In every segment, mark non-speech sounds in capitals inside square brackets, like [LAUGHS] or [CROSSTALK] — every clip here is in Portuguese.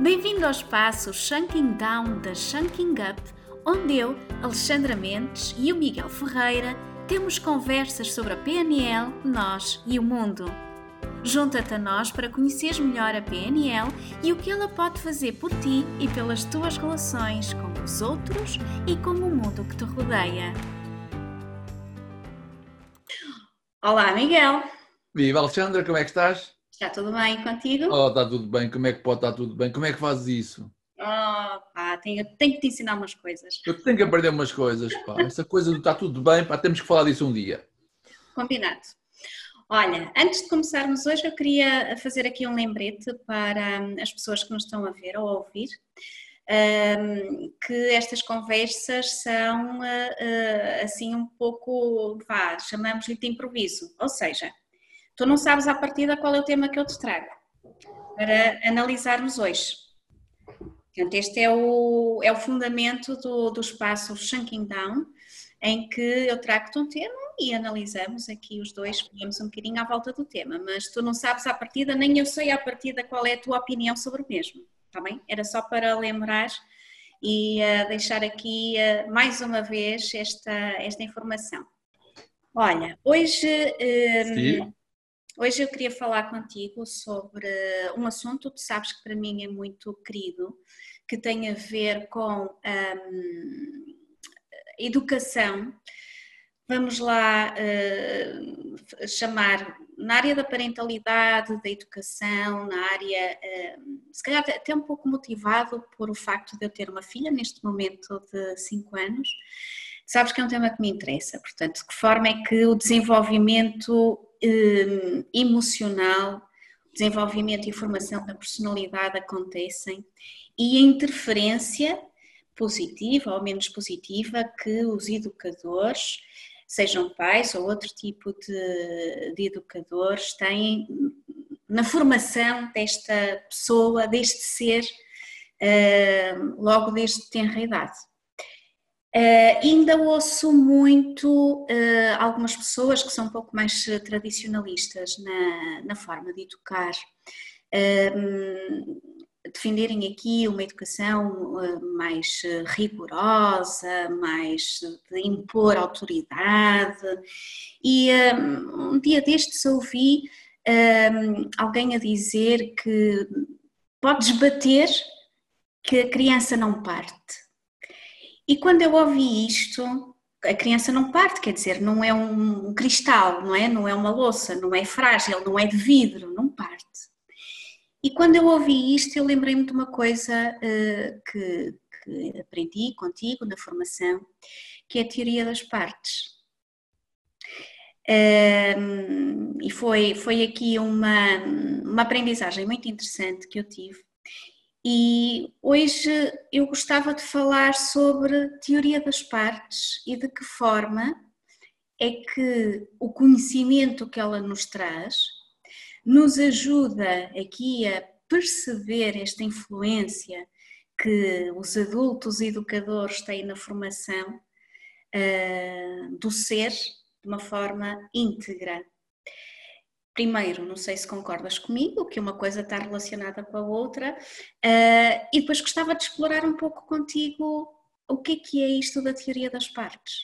Bem-vindo ao espaço Shunking Down da Shunking Up, onde eu, Alexandra Mendes e o Miguel Ferreira temos conversas sobre a PNL, nós e o mundo. Junta-te a nós para conheceres melhor a PNL e o que ela pode fazer por ti e pelas tuas relações com os outros e com o mundo que te rodeia. Olá, Miguel. Viva Alexandra, como é que estás? Está tudo bem contigo? Oh, está tudo bem. Como é que pode estar tudo bem? Como é que fazes isso? Oh, pá, tenho, tenho que te ensinar umas coisas. Eu tenho que aprender umas coisas, pá. Essa coisa do está tudo bem, pá, temos que falar disso um dia. Combinado. Olha, antes de começarmos hoje, eu queria fazer aqui um lembrete para hum, as pessoas que nos estão a ver ou a ouvir, um, que estas conversas são uh, assim um pouco, vá, chamamos-lhe de improviso, ou seja, tu não sabes à partida qual é o tema que eu te trago para analisarmos hoje. Portanto, este é o, é o fundamento do, do espaço Shunking Down, em que eu trago-te um tema e analisamos aqui os dois, pegamos um bocadinho à volta do tema, mas tu não sabes à partida, nem eu sei à partida qual é a tua opinião sobre o mesmo, está bem? Era só para lembrar e uh, deixar aqui uh, mais uma vez esta, esta informação. Olha, hoje, uh, hoje eu queria falar contigo sobre um assunto, tu sabes que para mim é muito querido, que tem a ver com um, educação, vamos lá uh, chamar na área da parentalidade, da educação, na área, uh, se calhar até um pouco motivado por o facto de eu ter uma filha neste momento de 5 anos, sabes que é um tema que me interessa, portanto, de que forma é que o desenvolvimento uh, emocional, desenvolvimento e formação da personalidade acontecem e a interferência positiva ou menos positiva que os educadores, sejam pais ou outro tipo de, de educadores, têm na formação desta pessoa, deste ser, uh, logo desde tenra idade. Uh, ainda ouço muito uh, algumas pessoas que são um pouco mais tradicionalistas na, na forma de educar, uh, defenderem aqui uma educação eh, mais eh, rigorosa, mais de impor autoridade. E eh, um dia destes ouvi alguém a dizer que podes bater que a criança não parte. E quando eu ouvi isto, a criança não parte, quer dizer, não é um cristal, não é? Não é uma louça, não é frágil, não é de vidro, não parte. E quando eu ouvi isto, eu lembrei-me de uma coisa uh, que, que, aprendi contigo na formação, que é a teoria das partes. Um, e foi, foi aqui uma, uma aprendizagem muito interessante que eu tive. E hoje eu gostava de falar sobre teoria das partes e de que forma é que o conhecimento que ela nos traz nos ajuda aqui a perceber esta influência que os adultos educadores têm na formação uh, do ser de uma forma íntegra. Primeiro, não sei se concordas comigo, que uma coisa está relacionada com a outra, uh, e depois gostava de explorar um pouco contigo o que é que é isto da teoria das partes.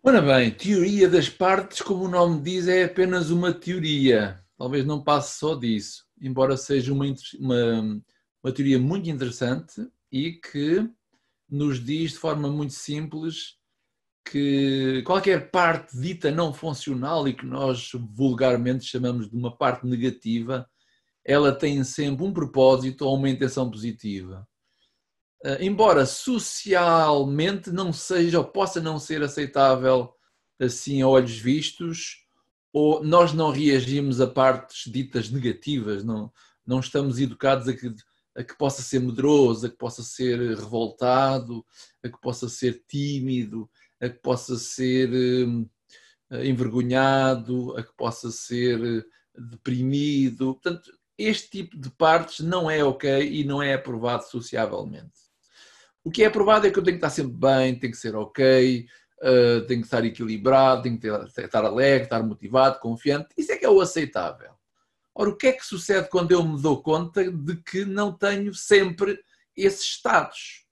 Ora bem, teoria das partes, como o nome diz, é apenas uma teoria. Talvez não passe só disso, embora seja uma, uma, uma teoria muito interessante e que nos diz de forma muito simples que qualquer parte dita não funcional e que nós vulgarmente chamamos de uma parte negativa, ela tem sempre um propósito ou uma intenção positiva. Eh, embora socialmente não seja ou possa não ser aceitável assim a olhos vistos, ou nós não reagimos a partes ditas negativas, não, não estamos educados a que, a que possa ser medroso, a que possa ser revoltado, a que possa ser tímido, a que possa ser uh, envergonhado, a que possa ser uh, deprimido. Portanto, este tipo de partes não é ok e não é aprovado sociavelmente. O que é aprovado é que eu tenho que estar sempre bem, tenho que ser ok, uh, tenho que estar equilibrado, tenho que ter, estar alegre, estar motivado, confiante. Isso é que é o aceitável. Ora, o que é que sucede quando eu me dou conta de que não tenho sempre esses estados?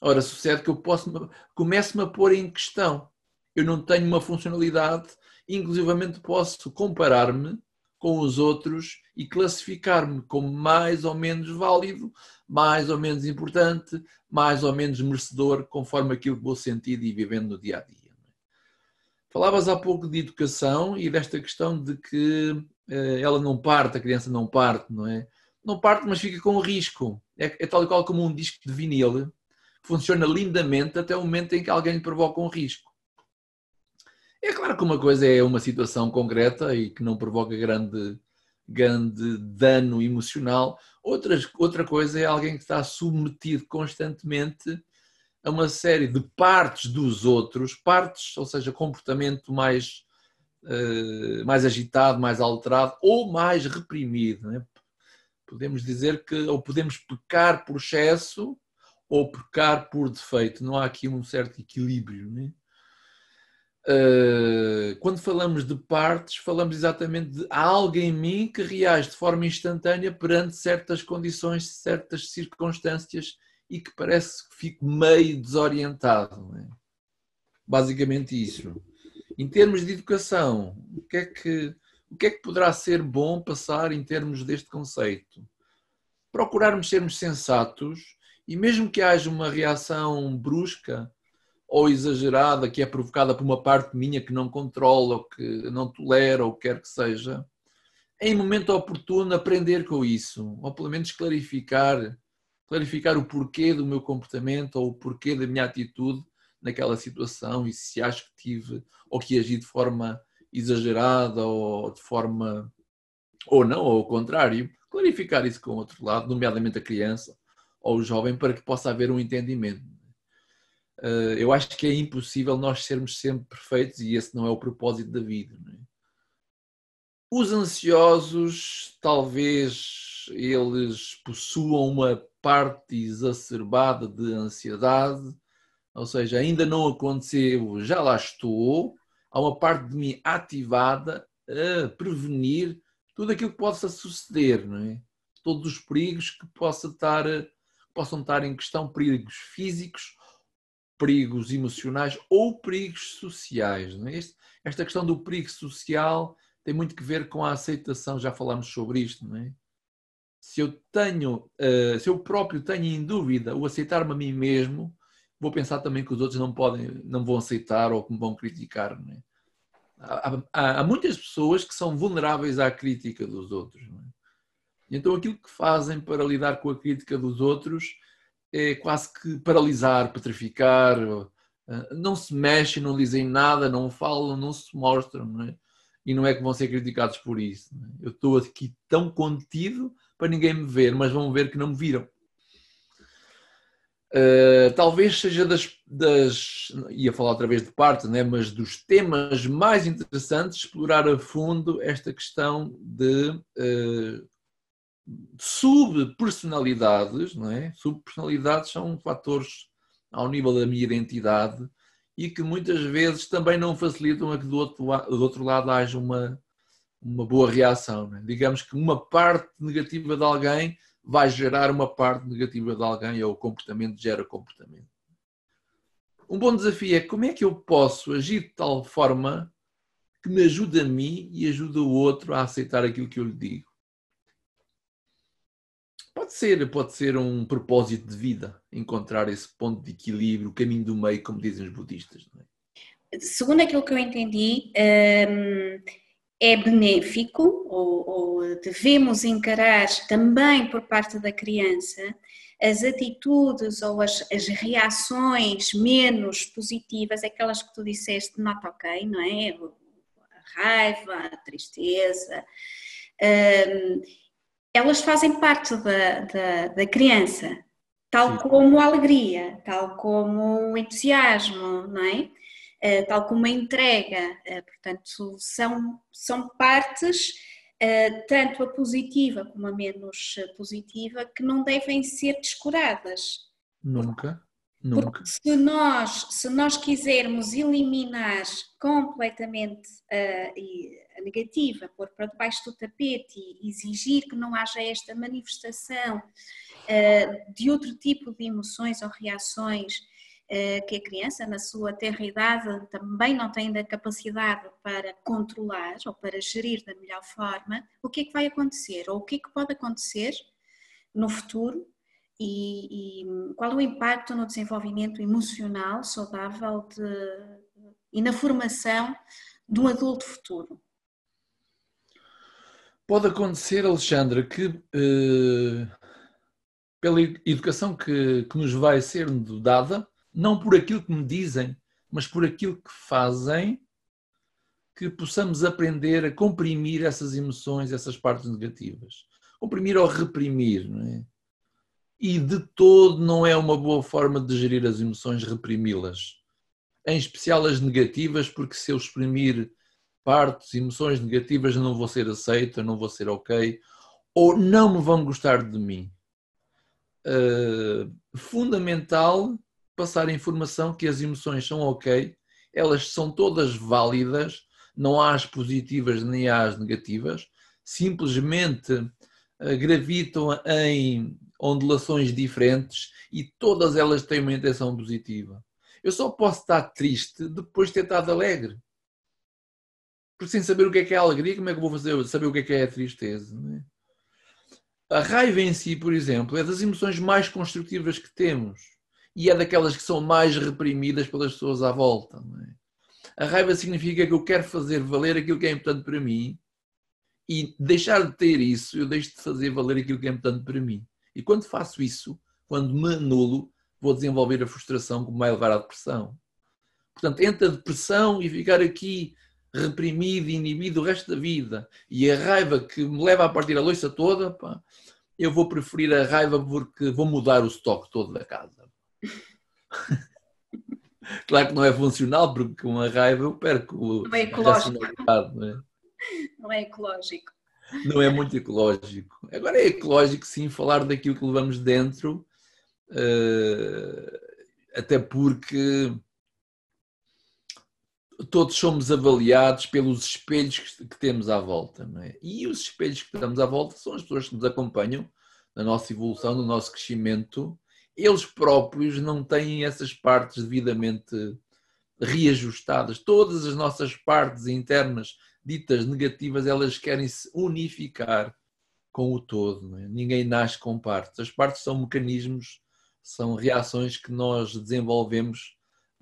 Ora, sucede que eu posso, começo-me a pôr em questão. Eu não tenho uma funcionalidade, inclusivamente posso comparar-me com os outros e classificar-me como mais ou menos válido, mais ou menos importante, mais ou menos merecedor, conforme aquilo que vou sentindo e vivendo no dia a dia. Falavas há pouco de educação e desta questão de que eh, ela não parte, a criança não parte, não é? Não parte, mas fica com risco. É, é tal e qual como um disco de vinil, funciona lindamente até o momento em que alguém lhe provoca um risco. É claro que uma coisa é uma situação concreta e que não provoca grande, grande dano emocional, Outras, outra coisa é alguém que está submetido constantemente a uma série de partes dos outros, partes, ou seja, comportamento mais, uh, mais agitado, mais alterado ou mais reprimido. Né? Podemos dizer que, ou podemos pecar por excesso ou pecar por defeito. Não há aqui um certo equilíbrio. Né? Uh, quando falamos de partes, falamos exatamente de algo em mim que reage de forma instantânea perante certas condições, certas circunstâncias e que parece que fico meio desorientado. É? Basicamente isso. Em termos de educação, o que, é que, o que é que poderá ser bom passar em termos deste conceito? Procurarmos sermos sensatos e mesmo que haja uma reação brusca, ou exagerada que é provocada por uma parte minha que não controla, ou que não tolera, ou quer que seja, em momento oportuno aprender com isso, ou pelo menos clarificar, clarificar o porquê do meu comportamento ou o porquê da minha atitude naquela situação e se acho que tive ou que agi de forma exagerada ou de forma ou não, ou ao contrário, clarificar isso com o outro lado, nomeadamente a criança ou o jovem, para que possa haver um entendimento. Eh, eu acho que é impossível nós sermos sempre perfeitos e esse não é o propósito da vida. É? Os ansiosos, talvez eles possuam uma parte exacerbada de ansiedade, ou seja, ainda não aconteceu, já lá estou, há uma parte de mim ativada a prevenir tudo aquilo que possa suceder, não é? Todos os perigos que possa estar, possam estar em questão, perigos físicos perigos emocionais ou perigos sociais. É? Esta questão do perigo social tem muito que ver com a aceitação, já falámos sobre isto, não é? Se eu tenho, uh, se eu próprio tenho em dúvida o aceitar-me a mim mesmo, vou pensar também que os outros não podem, não vão aceitar ou que me vão criticar, não é? Há, há, há muitas pessoas que são vulneráveis à crítica dos outros, não é? Então aquilo que fazem para lidar com a crítica dos outros é quase que paralisar, petrificar, eh, não se mexem, não dizem nada, não falam, não se mostram, não é? e não é que vão ser criticados por isso. É? Eu estou aqui tão contido para ninguém me ver, mas vão ver que não me viram. Uh, talvez seja das, das, ia falar outra vez de parte, né, mas dos temas mais interessantes explorar a fundo esta questão de uh, subpersonalidades, não é? Subpersonalidades são fatores ao nível da minha identidade e que muitas vezes também não facilitam a que do outro, do outro lado haja uma, uma boa reação. É? Digamos que uma parte negativa de alguém vai gerar uma parte negativa de alguém ou o comportamento gera comportamento. Um bom desafio é como é que eu posso agir de tal forma que me ajude a mim e ajude o outro a aceitar aquilo que eu lhe digo. Pode ser, pode ser um propósito de vida, encontrar esse ponto de equilíbrio, o caminho do meio, como dizem os budistas. É? Segundo aquilo que eu entendi, hum, é benéfico, ou, ou devemos encarar também por parte da criança as atitudes ou as, as, reações menos positivas, aquelas que tu disseste, not ok, não é? A raiva, a tristeza. Um, elas fazem parte da, da, da criança, tal Sim. como a alegria, tal como o entusiasmo, não é? Uh, tal como a entrega. Uh, portanto, são, são partes, uh, tanto a positiva como a menos positiva, que não devem ser descuradas. Nunca. Nunca. Porque se nós, se nós quisermos eliminar completamente a negativa, pôr para debaixo do tapete e exigir que não haja esta manifestação uh, de outro tipo de emoções ou reações uh, que a criança, na sua terra idade, também não tem a capacidade para controlar ou para gerir da melhor forma, o que é que vai acontecer? Ou o que é que pode acontecer no futuro e, e, qual o impacto no desenvolvimento emocional saudável de, e na formação de um adulto futuro? Pode acontecer, Alexandra, que eh, pela educação que, que nos vai ser dada, não por aquilo que me dizem, mas por aquilo que fazem, que possamos aprender a comprimir essas emoções, essas partes negativas. Comprimir ou reprimir, não é? e de todo não é uma boa forma de gerir as emoções reprimi-las. Em especial as negativas, porque se eu exprimir partes, emoções negativas, não vou ser aceita, não vou ser ok, ou não me vão gostar de mim. Uh, fundamental passar a informação que as emoções são ok, elas são todas válidas, não há as positivas nem há as negativas, simplesmente uh, gravitam em ondulações diferentes e todas elas têm uma intenção positiva. Eu só posso estar triste depois de ter estado alegre. Porque sem saber o que é que é a alegria, como é que eu vou fazer, saber o que é que é a tristeza? É? A raiva em si, por exemplo, é das emoções mais construtivas que temos e é daquelas que são mais reprimidas pelas pessoas à volta. É? A raiva significa que eu quero fazer valer aquilo que é importante para mim e deixar de ter isso, eu deixo de fazer valer aquilo que é importante para mim. E quando faço isso, quando me anulo, vou desenvolver a frustração que me vai levar à depressão. Portanto, entre a depressão e ficar aqui reprimido e inibido o resto da vida e a raiva que me leva a partir a louça toda, pá, eu vou preferir a raiva porque vou mudar o estoque todo da casa. [LAUGHS] claro que não é funcional, porque com a raiva eu perco não é ecológico. Não é? não é ecológico não é muito ecológico. Agora é ecológico sim falar daquilo que levamos dentro, uh, até porque todos somos avaliados pelos espelhos que, temos à volta. É? E os espelhos que temos à volta são as pessoas que nos acompanham na nossa evolução, no nosso crescimento. Eles próprios não têm essas partes devidamente reajustadas. Todas as nossas partes internas ditas negativas, elas querem se unificar com o todo. É? Ninguém nasce com partes. As partes são mecanismos, são reações que nós desenvolvemos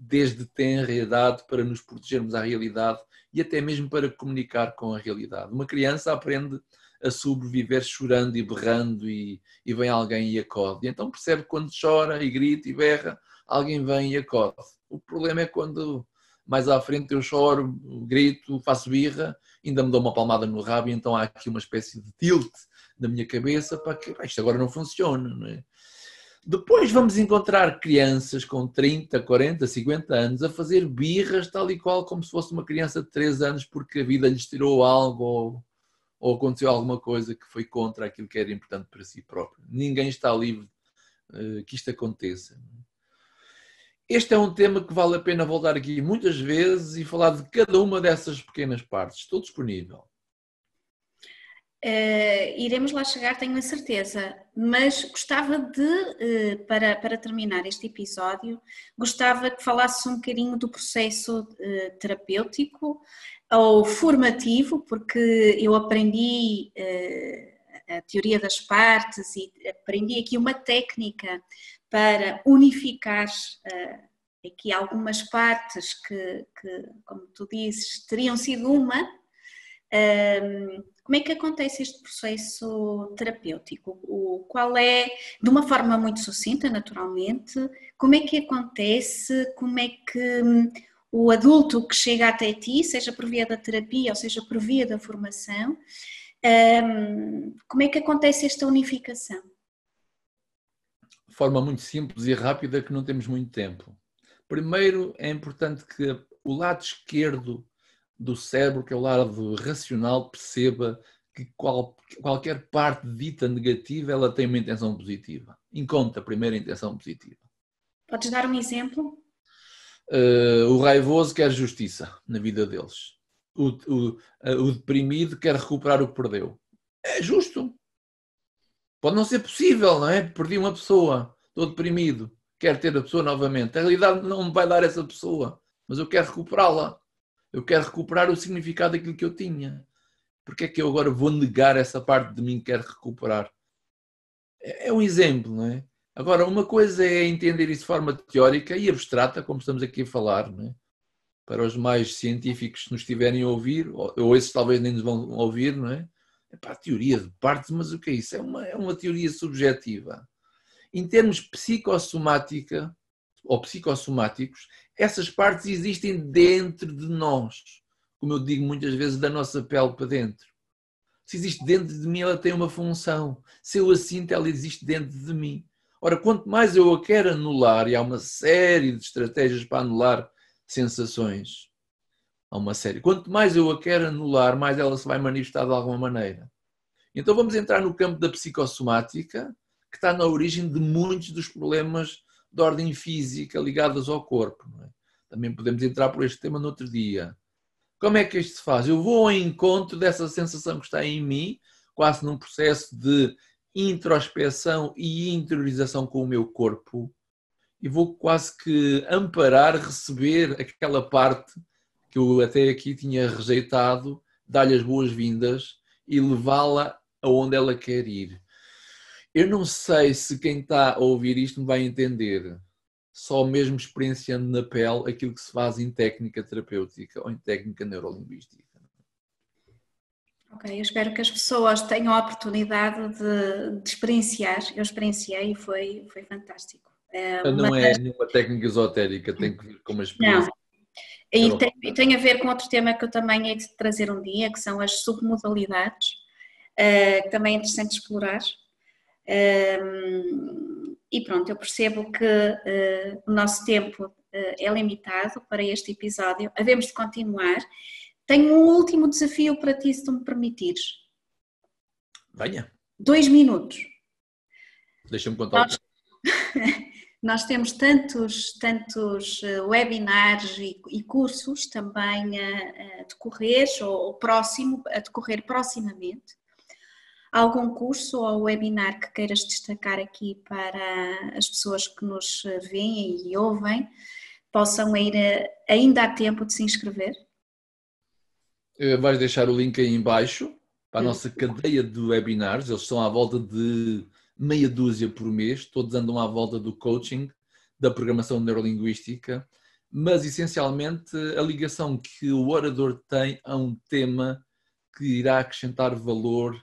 desde tenra idade para nos protegermos à realidade e até mesmo para comunicar com a realidade. Uma criança aprende a sobreviver chorando e berrando e, e vem alguém e acode. E então percebe quando chora e grita e berra, alguém vem e acode. O problema é quando mais à frente eu choro, grito, faço birra, ainda me dou uma palmada no rabo e então há aqui uma espécie de tilt na minha cabeça para que isto agora não funciona, não é? Depois vamos encontrar crianças com 30, 40, 50 anos a fazer birras tal e qual como se fosse uma criança de 3 anos porque a vida lhes tirou algo ou, ou aconteceu alguma coisa que foi contra aquilo que era importante para si próprio. Ninguém está livre uh, que isto aconteça. Este é um tema que vale a pena voltar aqui muitas vezes e falar de cada uma dessas pequenas partes. Estou disponível. Uh, iremos lá chegar, tenho a certeza, mas gostava de, uh, para, para terminar este episódio, gostava que falasse um bocadinho do processo uh, terapêutico ou formativo, porque eu aprendi a teoria das partes e aprendi aqui uma técnica para unificar aqui algumas partes que, que, como tu dizes, teriam sido uma. Uh, como é que acontece este processo terapêutico? O, qual é, de uma forma muito sucinta, naturalmente, como é que acontece? Como é que um, o adulto que chega até ti, seja por via da terapia ou seja por via da formação, um, como é que acontece esta unificação? de forma muito simples e rápida que não temos muito tempo. Primeiro, é importante que o lado esquerdo do cérebro, que é o lado racional, perceba que qual, qualquer parte dita negativa ela tem uma intenção positiva. Encontra a primeira intenção positiva. Podes dar um exemplo? Uh, o raivoso quer justiça na vida deles. O, o, o deprimido quer recuperar o que perdeu. É justo. Pode não ser possível, não é? Perdi uma pessoa, estou deprimido, quero ter a pessoa novamente. A realidade não me vai dar essa pessoa, mas eu quero recuperá-la. Eu quero recuperar o significado daquilo que eu tinha. Porque é que eu agora vou negar essa parte de mim que quero recuperar? É, é um exemplo, não é? Agora, uma coisa é entender isso de forma teórica e abstrata, como estamos aqui a falar, não é? para os mais científicos que nos estiverem a ouvir, ou esses talvez nem nos vão ouvir, não é? É para a teoria de partes, mas o que é isso? É uma, é uma teoria subjetiva. Em termos psicossomática, ou psicossomáticos, essas partes existem dentro de nós. Como eu digo muitas vezes, da nossa pele para dentro. Se existe dentro de mim, ela tem uma função. Se eu a sinto, ela existe dentro de mim. Ora, quanto mais eu a quero anular, e há uma série de estratégias para anular sensações, há uma série. Quanto mais eu a quero anular, mais ela se vai manifestar de alguma maneira. Então vamos entrar no campo da psicossomática, que está na origem de muitos dos problemas de ordem física ligados ao corpo. É? Também podemos entrar por este tema no outro dia. Como é que isto se faz? Eu vou ao encontro dessa sensação que está em mim, quase num processo de introspeção e interiorização com o meu corpo, e vou quase que amparar, receber aquela parte que eu até aqui tinha rejeitado, dar-lhe as boas-vindas e levá-la aonde ela quer ir. Eu não sei se quem está a ouvir isto me vai entender, só mesmo experienciando na pele aquilo que se faz em técnica terapêutica ou em técnica neurolinguística. Ok, eu espero que as pessoas tenham a oportunidade de, de experienciar. Eu experienciei e foi, foi fantástico. É não é nenhuma técnica esotérica, tem que vir com uma experiência. Não. E tem, tem, a ver com outro tema que eu também hei de trazer um dia, que são as submodalidades, uh, que também é interessante explorar. E pronto, eu percebo que uh, o nosso tempo é limitado para este episódio, havemos de continuar. Tenho um último desafio para ti, se tu me permitires. Venha. Dois minutos. Deixa-me contar. Nós... [LAUGHS] Nós temos tantos, tantos eh, webinars e, e cursos também a, a decorrer, ou, ou, próximo, a decorrer proximamente. Algum curso ou webinar que queiras destacar aqui para as pessoas que nos veem e ouvem possam ir, eh, ainda há tempo de se inscrever? Eh, vais deixar o link aí embaixo para a nossa cadeia de webinars, eles estão à volta de meia dúzia por mês, todos andam à volta do coaching, da programação neurolinguística, mas essencialmente a ligação que o orador tem a um tema que irá acrescentar valor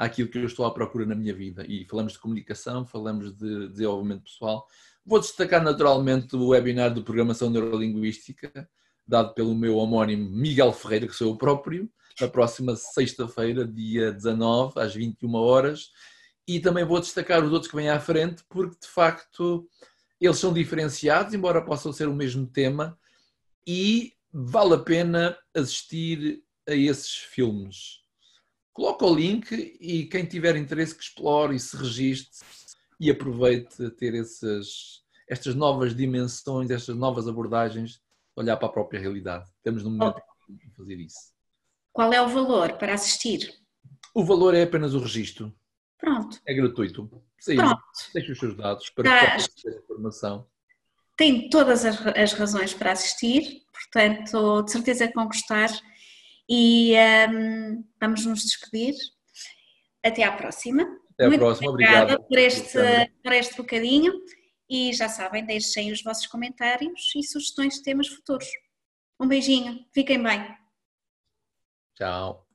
àquilo que eu estou à procura na minha vida. E falamos de comunicação, falamos de desenvolvimento pessoal. Vou destacar naturalmente o webinar de programação neurolinguística, dado pelo meu homónimo Miguel Ferreira, que sou eu próprio, na próxima sexta-feira, dia 19, às 21 horas e também vou destacar os outros que vêm à frente, porque de facto eles são diferenciados, embora possam ser o mesmo tema, e vale a pena assistir a esses filmes. Coloca o link e quem tiver interesse que explore e se registre e aproveite a ter essas, estas novas dimensões, estas novas abordagens, olhar para a própria realidade. Temos no momento de fazer isso. Qual é o valor para assistir? O valor é apenas o registro. Pronto. É gratuito. Pronto. Deixe os seus dados para tá. ter informação. Tem todas as, as, razões para assistir, portanto, de certeza que vão gostar. E um, vamos nos despedir. Até à próxima. Até à Muito próxima, obrigada por este, por este bocadinho. E já sabem, deixem os vossos comentários e sugestões de temas futuros. Um beijinho, fiquem bem. Tchau.